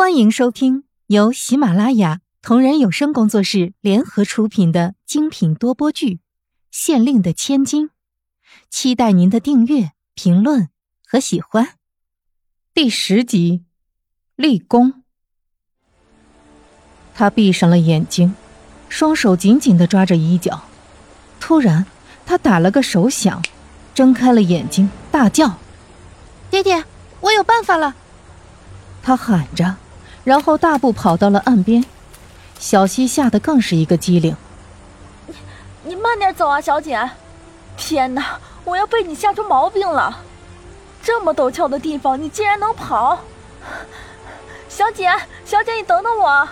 欢迎收听由喜马拉雅同人有声工作室联合出品的精品多播剧《县令的千金》，期待您的订阅、评论和喜欢。第十集，立功。他闭上了眼睛，双手紧紧的抓着衣角。突然，他打了个手响，睁开了眼睛，大叫：“爹爹，我有办法了！”他喊着，然后大步跑到了岸边。小溪吓得更是一个机灵。你你慢点走啊，小姐！天哪，我要被你吓出毛病了！这么陡峭的地方，你竟然能跑！小姐，小姐，你等等我！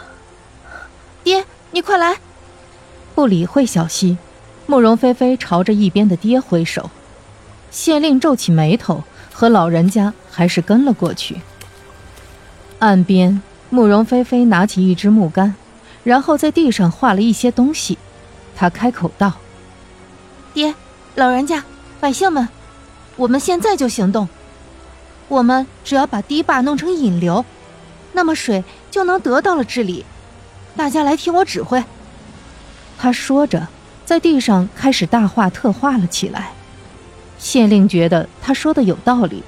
爹，你快来！不理会小溪，慕容菲菲朝着一边的爹挥手。县令皱起眉头，和老人家还是跟了过去。岸边，慕容菲菲拿起一支木杆，然后在地上画了一些东西。他开口道：“爹，老人家，百姓们，我们现在就行动。我们只要把堤坝弄成引流，那么水就能得到了治理。大家来听我指挥。”他说着，在地上开始大画特画了起来。县令觉得他说的有道理，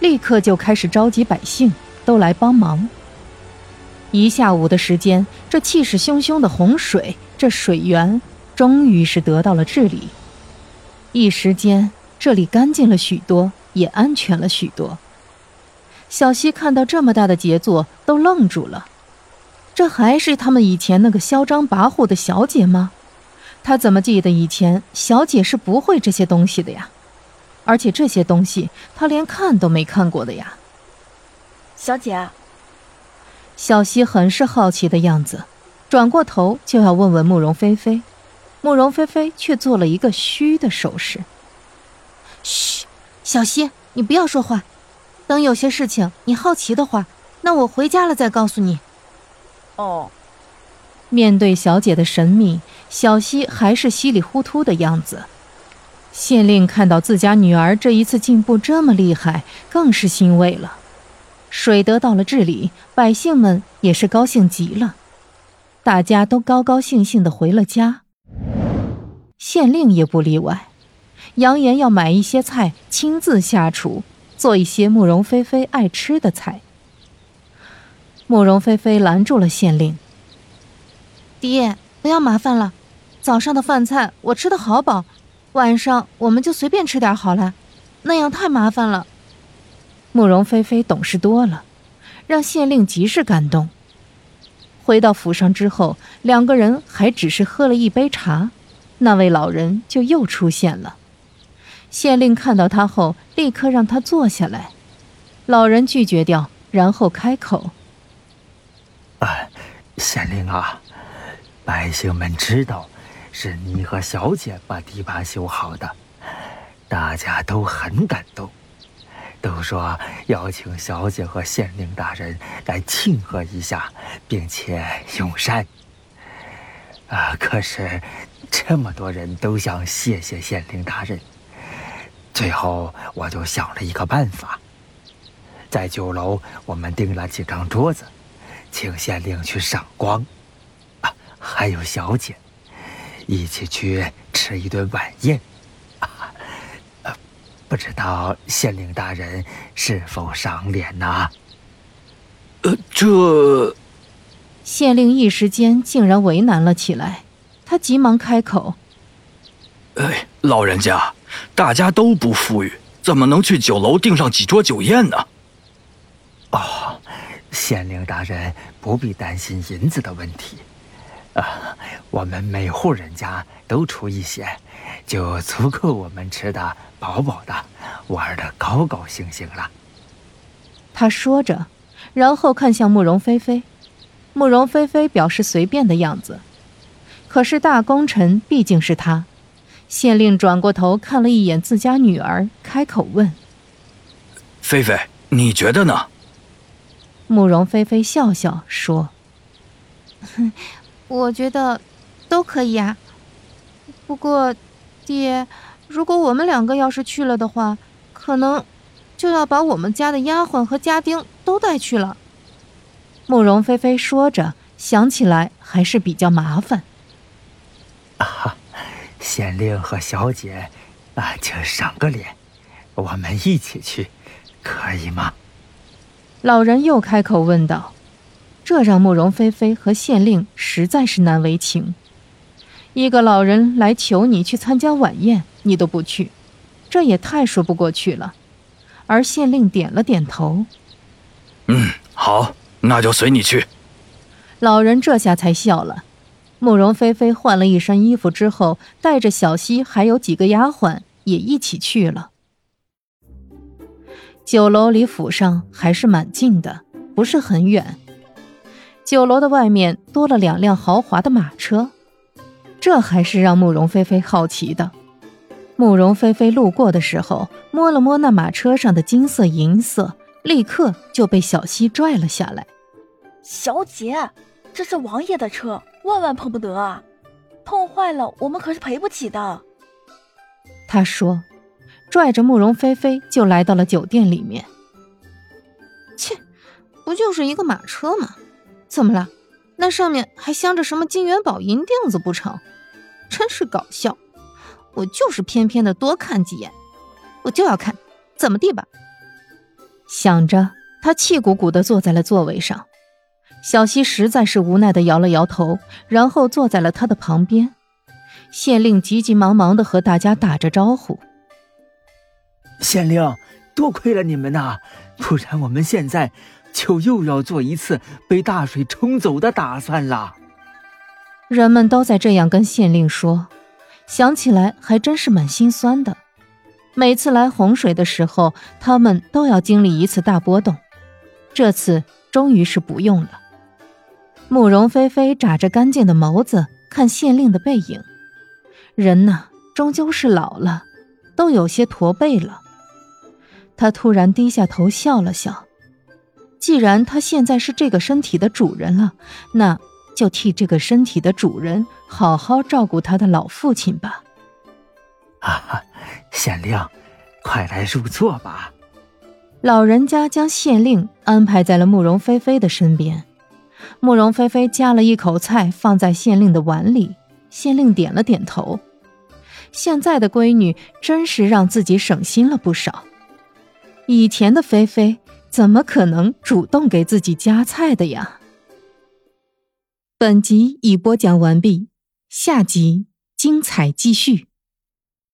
立刻就开始召集百姓。都来帮忙。一下午的时间，这气势汹汹的洪水，这水源终于是得到了治理。一时间，这里干净了许多，也安全了许多。小溪看到这么大的杰作，都愣住了。这还是他们以前那个嚣张跋扈的小姐吗？他怎么记得以前小姐是不会这些东西的呀？而且这些东西，他连看都没看过的呀。小姐，小溪很是好奇的样子，转过头就要问问慕容菲菲，慕容菲菲却做了一个嘘的手势。嘘，小溪，你不要说话，等有些事情你好奇的话，那我回家了再告诉你。哦。面对小姐的神秘，小溪还是稀里糊涂的样子。县令看到自家女儿这一次进步这么厉害，更是欣慰了。水得到了治理，百姓们也是高兴极了，大家都高高兴兴的回了家。县令也不例外，扬言要买一些菜，亲自下厨，做一些慕容菲菲爱吃的菜。慕容菲菲拦住了县令：“爹，不要麻烦了，早上的饭菜我吃的好饱，晚上我们就随便吃点好了，那样太麻烦了。”慕容菲菲懂事多了，让县令极是感动。回到府上之后，两个人还只是喝了一杯茶，那位老人就又出现了。县令看到他后，立刻让他坐下来。老人拒绝掉，然后开口：“啊，县令啊，百姓们知道是你和小姐把堤坝修好的，大家都很感动。”都说邀请小姐和县令大人来庆贺一下，并且用膳。啊，可是这么多人都想谢谢县令大人，最后我就想了一个办法，在酒楼我们订了几张桌子，请县令去赏光，啊，还有小姐，一起去吃一顿晚宴。不知道县令大人是否赏脸呐？呃，这县令一时间竟然为难了起来，他急忙开口：“哎，老人家，大家都不富裕，怎么能去酒楼订上几桌酒宴呢？”哦，县令大人不必担心银子的问题，啊，我们每户人家都出一些。就足够我们吃的饱饱的，玩的高高兴兴了。他说着，然后看向慕容菲菲。慕容菲菲表示随便的样子。可是大功臣毕竟是他。县令转过头看了一眼自家女儿，开口问：“菲菲，你觉得呢？”慕容菲菲笑笑说：“我觉得都可以啊，不过……”爹，如果我们两个要是去了的话，可能就要把我们家的丫鬟和家丁都带去了。慕容菲菲说着，想起来还是比较麻烦。啊，县令和小姐，啊，请赏个脸，我们一起去，可以吗？老人又开口问道，这让慕容菲菲和县令实在是难为情。一个老人来求你去参加晚宴，你都不去，这也太说不过去了。而县令点了点头，嗯，好，那就随你去。老人这下才笑了。慕容菲菲换了一身衣服之后，带着小溪还有几个丫鬟也一起去了。酒楼离府上还是蛮近的，不是很远。酒楼的外面多了两辆豪华的马车，这还是让慕容菲菲好奇的。慕容菲菲路过的时候，摸了摸那马车上的金色银色，立刻就被小溪拽了下来。小姐，这是王爷的车。万万碰不得啊！碰坏了，我们可是赔不起的。他说，拽着慕容菲菲就来到了酒店里面。切，不就是一个马车吗？怎么了？那上面还镶着什么金元宝、银锭子不成？真是搞笑！我就是偏偏的多看几眼，我就要看，怎么地吧？想着，他气鼓鼓的坐在了座位上。小溪实在是无奈的摇了摇头，然后坐在了他的旁边。县令急急忙忙的和大家打着招呼：“县令，多亏了你们呐，不然我们现在就又要做一次被大水冲走的打算了。”人们都在这样跟县令说，想起来还真是蛮心酸的。每次来洪水的时候，他们都要经历一次大波动，这次终于是不用了。慕容菲菲眨着干净的眸子看县令的背影，人呐，终究是老了，都有些驼背了。他突然低下头笑了笑，既然他现在是这个身体的主人了，那就替这个身体的主人好好照顾他的老父亲吧。啊，县令，快来入座吧。老人家将县令安排在了慕容菲菲的身边。慕容菲菲夹了一口菜放在县令的碗里，县令点了点头。现在的闺女真是让自己省心了不少。以前的菲菲怎么可能主动给自己夹菜的呀？本集已播讲完毕，下集精彩继续。